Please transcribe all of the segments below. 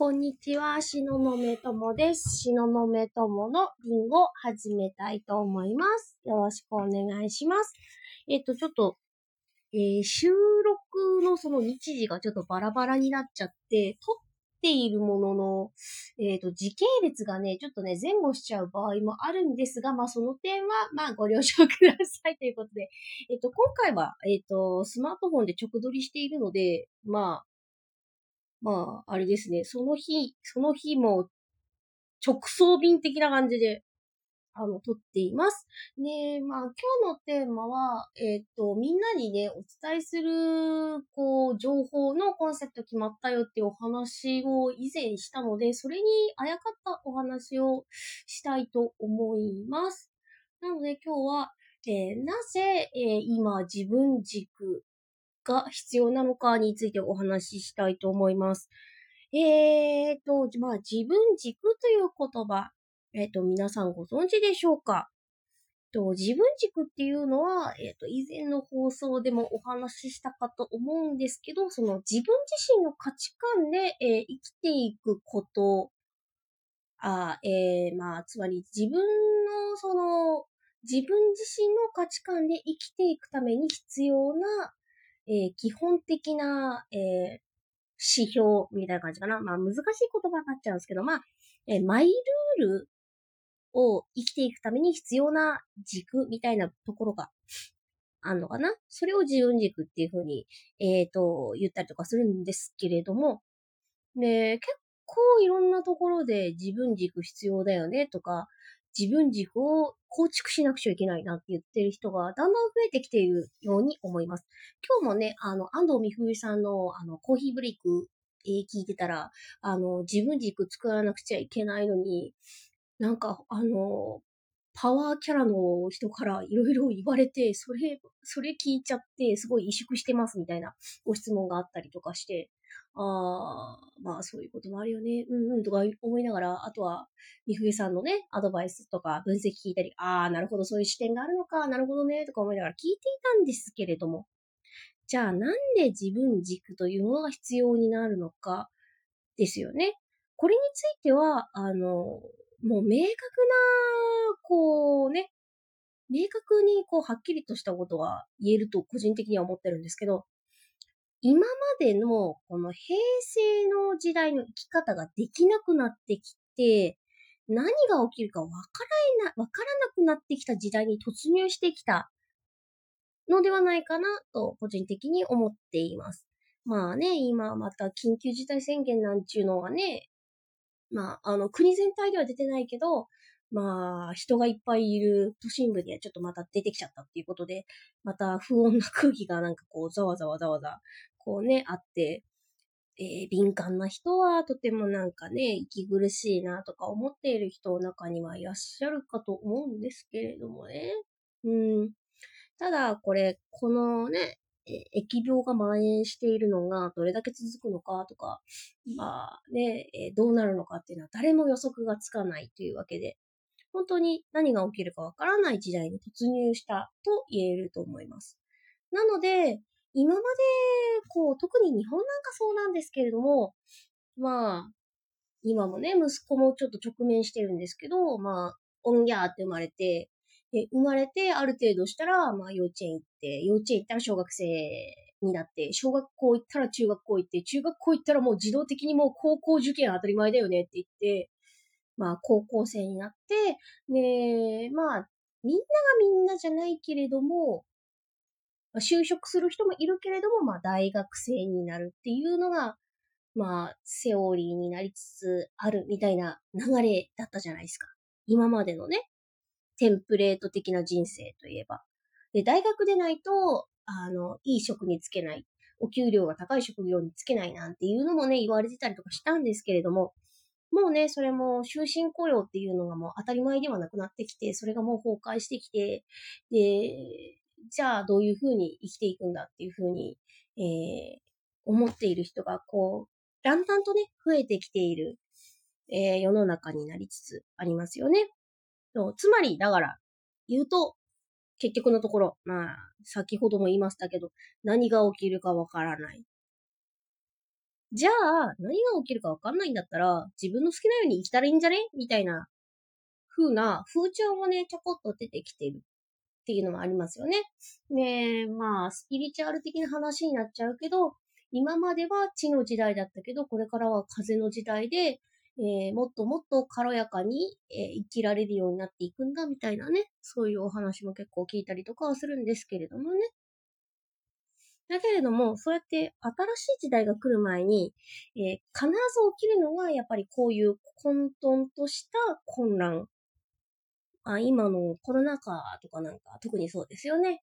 こんにちは、しののめともです。しののめとものリンゴ始めたいと思います。よろしくお願いします。えっ、と、ちょっと、えー収録のその日時がちょっとバラバラになっちゃって、撮っているものの、えっ、と、時系列がね、ちょっとね、前後しちゃう場合もあるんですが、まあ、その点は、まあ、ご了承くださいということで、えっ、と、今回は、えっ、と、スマートフォンで直撮りしているので、まあ、まあ、あれですね、その日、その日も、直送便的な感じで、あの、撮っています。で、まあ、今日のテーマは、えっ、と、みんなにね、お伝えする、こう、情報のコンセプト決まったよっていうお話を以前したので、それにあやかったお話をしたいと思います。なので今日は、えーなぜ、えー今自分軸が必要なのかについてお話ししたいと思います。えーと、まあ、自分軸という言葉、えっ、と、皆さんご存知でしょうか？と自分軸っていうのは、えっ、と、以前の放送でもお話ししたかと思うんですけど、その自分自身の価値観で、えー生きていくこと、あえーまあ、つまり自分の、その、自分自身の価値観で生きていくために必要な、えー基本的な、えー指標みたいな感じかな。まあ難しい言葉になっちゃうんですけど、まあ、えーマイルールを生きていくために必要な軸みたいなところがあんのかな。それを自分軸っていうふうに、えっ、と、言ったりとかするんですけれども、で、結構いろんなところで自分軸必要だよねとか、自分軸を構築しなくちゃいけないなって言ってる人がだんだん増えてきているように思います。今日もね、あの、安藤美冬さんの、あの、コーヒーブレイク、えー聞いてたら、あの、自分軸作らなくちゃいけないのに、なんか、あの、パワーキャラの人からいろいろ言われて、それ、それ聞いちゃって、すごい萎縮してますみたいなご質問があったりとかして、あー、まあそういうこともあるよね、うんうんとか思いながら、あとは、みふえさんのね、アドバイスとか分析聞いたり、あー、なるほど、そういう視点があるのか、なるほどね、とか思いながら聞いていたんですけれども、じゃあなんで自分軸というものが必要になるのかですよね。これについては、あの、もう明確な、こうね、明確にこうはっきりとしたことが言えると個人的には思ってるんですけど、今までのこの平成の時代の生き方ができなくなってきて、何が起きるかわからな、わからなくなってきた時代に突入してきたのではないかなと個人的に思っています。まあね、今また緊急事態宣言なんちゅうのがね、まあ、あの、国全体では出てないけど、まあ、人がいっぱいいる都心部にはちょっとまた出てきちゃったっていうことで、また不穏な空気がなんかこう、ざわざわざわざ、こうね、あって、えー敏感な人はとてもなんかね、息苦しいなとか思っている人の中にはいらっしゃるかと思うんですけれどもね。うん。ただ、これ、このね、え疫病が蔓延しているのがどれだけ続くのかとか、まあね、どうなるのかっていうのは誰も予測がつかないというわけで、本当に何が起きるかわからない時代に突入したと言えると思います。なので、今まで、こう、特に日本なんかそうなんですけれども、まあ、今もね、息子もちょっと直面してるんですけど、まあ、オンギャーって生まれて、で生まれてある程度したら、まあ幼稚園行って、幼稚園行ったら小学生になって、小学校行ったら中学校行って、中学校行ったらもう自動的にもう高校受験当たり前だよねって言って、まあ高校生になって、で、まあ、みんながみんなじゃないけれども、就職する人もいるけれども、まあ大学生になるっていうのが、まあセオリーになりつつあるみたいな流れだったじゃないですか。今までのね、テンプレート的な人生といえば。で、大学でないと、あの、いい職に就けない。お給料が高い職業に就けないなんていうのもね、言われてたりとかしたんですけれども、もうね、それも終身雇用っていうのがもう当たり前ではなくなってきて、それがもう崩壊してきて、で、じゃあどういうふうに生きていくんだっていうふうに、えー思っている人が、こう、だんだんとね、増えてきている、えー世の中になりつつありますよね。そうつまり、だから、言うと、結局のところ、まあ、先ほども言いましたけど、何が起きるかわからない。じゃあ、何が起きるかわかんないんだったら、自分の好きなように生きたらいいんじゃね？みたいな、風な風潮もね、ちょこっと出てきてるっていうのもありますよね。ねまあ、スピリチュアル的な話になっちゃうけど、今までは地の時代だったけど、これからは風の時代で、えー、もっともっと軽やかに、えー、生きられるようになっていくんだみたいなね、そういうお話も結構聞いたりとかはするんですけれどもね。だけれども、そうやって新しい時代が来る前に、えー、必ず起きるのが、やっぱりこういう混沌とした混乱。あ今のコロナ禍とかなんか特にそうですよね。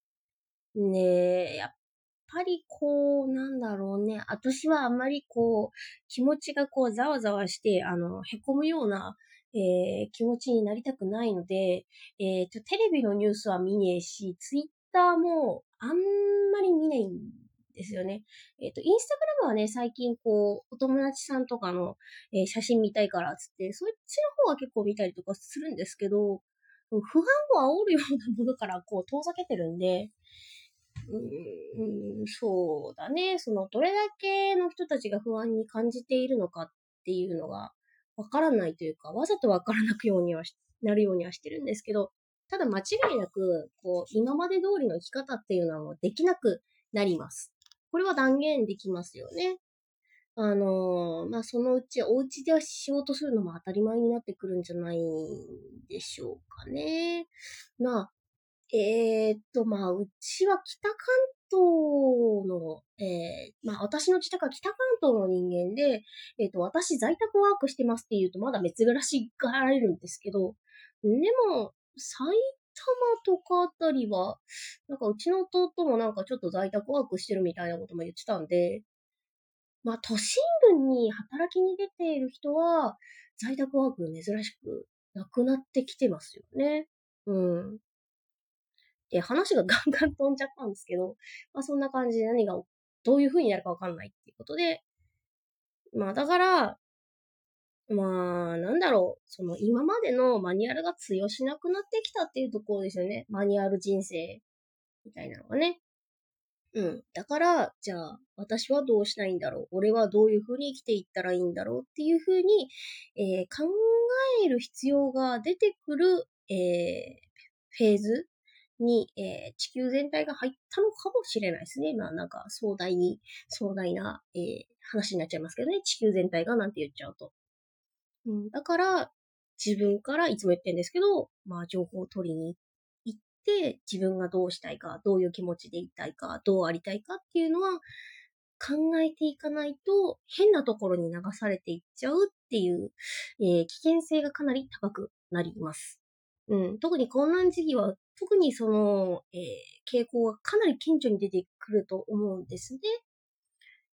ねえ、やっぱりこう、なんだろうね。私はあんまりこう、気持ちがこう、ざわざわして、あの、へこむような、えー、気持ちになりたくないので、えー、テレビのニュースは見ねえし、ツイッターもあんまり見ないんですよね。えっ、ー、と、インスタグラムはね、最近こう、お友達さんとかの、え写真見たいからっつって、そっちの方は結構見たりとかするんですけど、不安を煽るようなものからこう遠ざけてるんで、うん、そうだね。その、どれだけの人たちが不安に感じているのかっていうのがわからないというか、わざとわからなくようにはなるようにはしてるんですけど、ただ間違いなく、こう、今まで通りの生き方っていうのはもうできなくなります。これは断言できますよね。あのー、まあ、そのうちお家では仕事するのも当たり前になってくるんじゃないでしょうかね。まあ、えー、っと、まあ、うちは北関東の、えー、まあ、私の自宅は北関東の人間で、えー、っと、私在宅ワークしてますって言うとまだ珍しがられるんですけど、でも、埼玉とかあたりは、なんかうちの弟もなんかちょっと在宅ワークしてるみたいなことも言ってたんで、まあ、都心部に働きに出ている人は、在宅ワーク珍しくなくなってきてますよね。うん。で、話がガンガン飛んじゃったんですけど、まあそんな感じで何が、どういう風になるかわかんないっていうことで、まあだから、まあ、なんだろう、その今までのマニュアルが通用しなくなってきたっていうところですよね。マニュアル人生みたいなのがね。うん。だから、じゃあ、私はどうしたいんだろう？俺はどういう風に生きていったらいいんだろうっていう風に、えー、考える必要が出てくる、えー、フェーズに、えー、地球全体が入ったのかもしれないですね。まあなんか壮大に、壮大な、えー、話になっちゃいますけどね。地球全体がなんて言っちゃうと。うん、だから、自分からいつも言ってるんですけど、まあ情報を取りに行っ、自分がどうしたいか、どういう気持ちでいたいか、どうありたいかっていうのは、考えていかないと変なところに流されていっちゃうっていう、えー、危険性がかなり高くなります。うん、特に困難時期は特にその、えー、傾向がかなり顕著に出てくると思うんですね。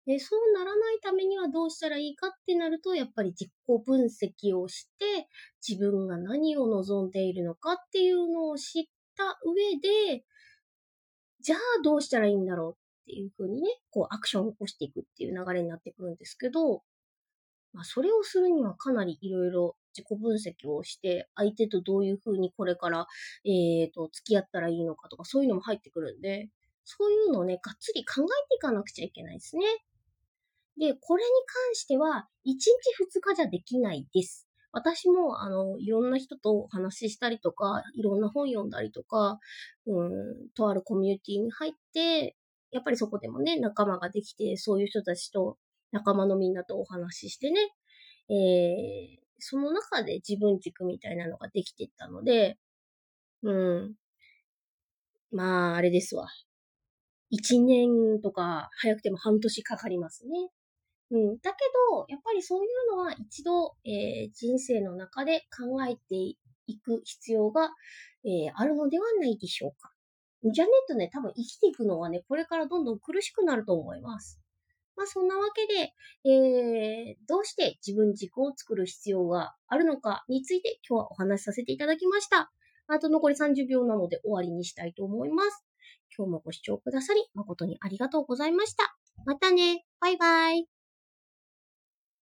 でそうならないためにはどうしたらいいかってなると、やっぱり自己分析をして、自分が何を望んでいるのかっていうのを知った上で、じゃあどうしたらいいんだろうっていうふうにね、こうアクションを起こしていくっていう流れになってくるんですけど、まあそれをするにはかなりいろいろ自己分析をして、相手とどういうふうにこれから、え、ー、と、付き合ったらいいのかとか、そういうのも入ってくるんで、そういうのをね、がっつり考えていかなくちゃいけないですね。で、これに関しては、1日2日じゃできないです。私も、あの、いろんな人とお話ししたりとか、いろんな本読んだりとか、うん、とあるコミュニティに入って、やっぱりそこでもね、仲間ができて、そういう人たちと、仲間のみんなとお話ししてね、えー、その中で自分軸みたいなのができていったので、うん。まあ、あれですわ。一年とか、早くても半年かかりますね。うん。だけど、やっぱりそういうのは一度、えー、人生の中で考えていく必要が、えー、あるのではないでしょうか。じゃねとね、多分生きていくのはね、これからどんどん苦しくなると思います。まあそんなわけで、えー、どうして自分軸を作る必要があるのかについて今日はお話しさせていただきました。あと残り30秒なので終わりにしたいと思います。今日もご視聴くださり誠にありがとうございました。またね。バイバイ。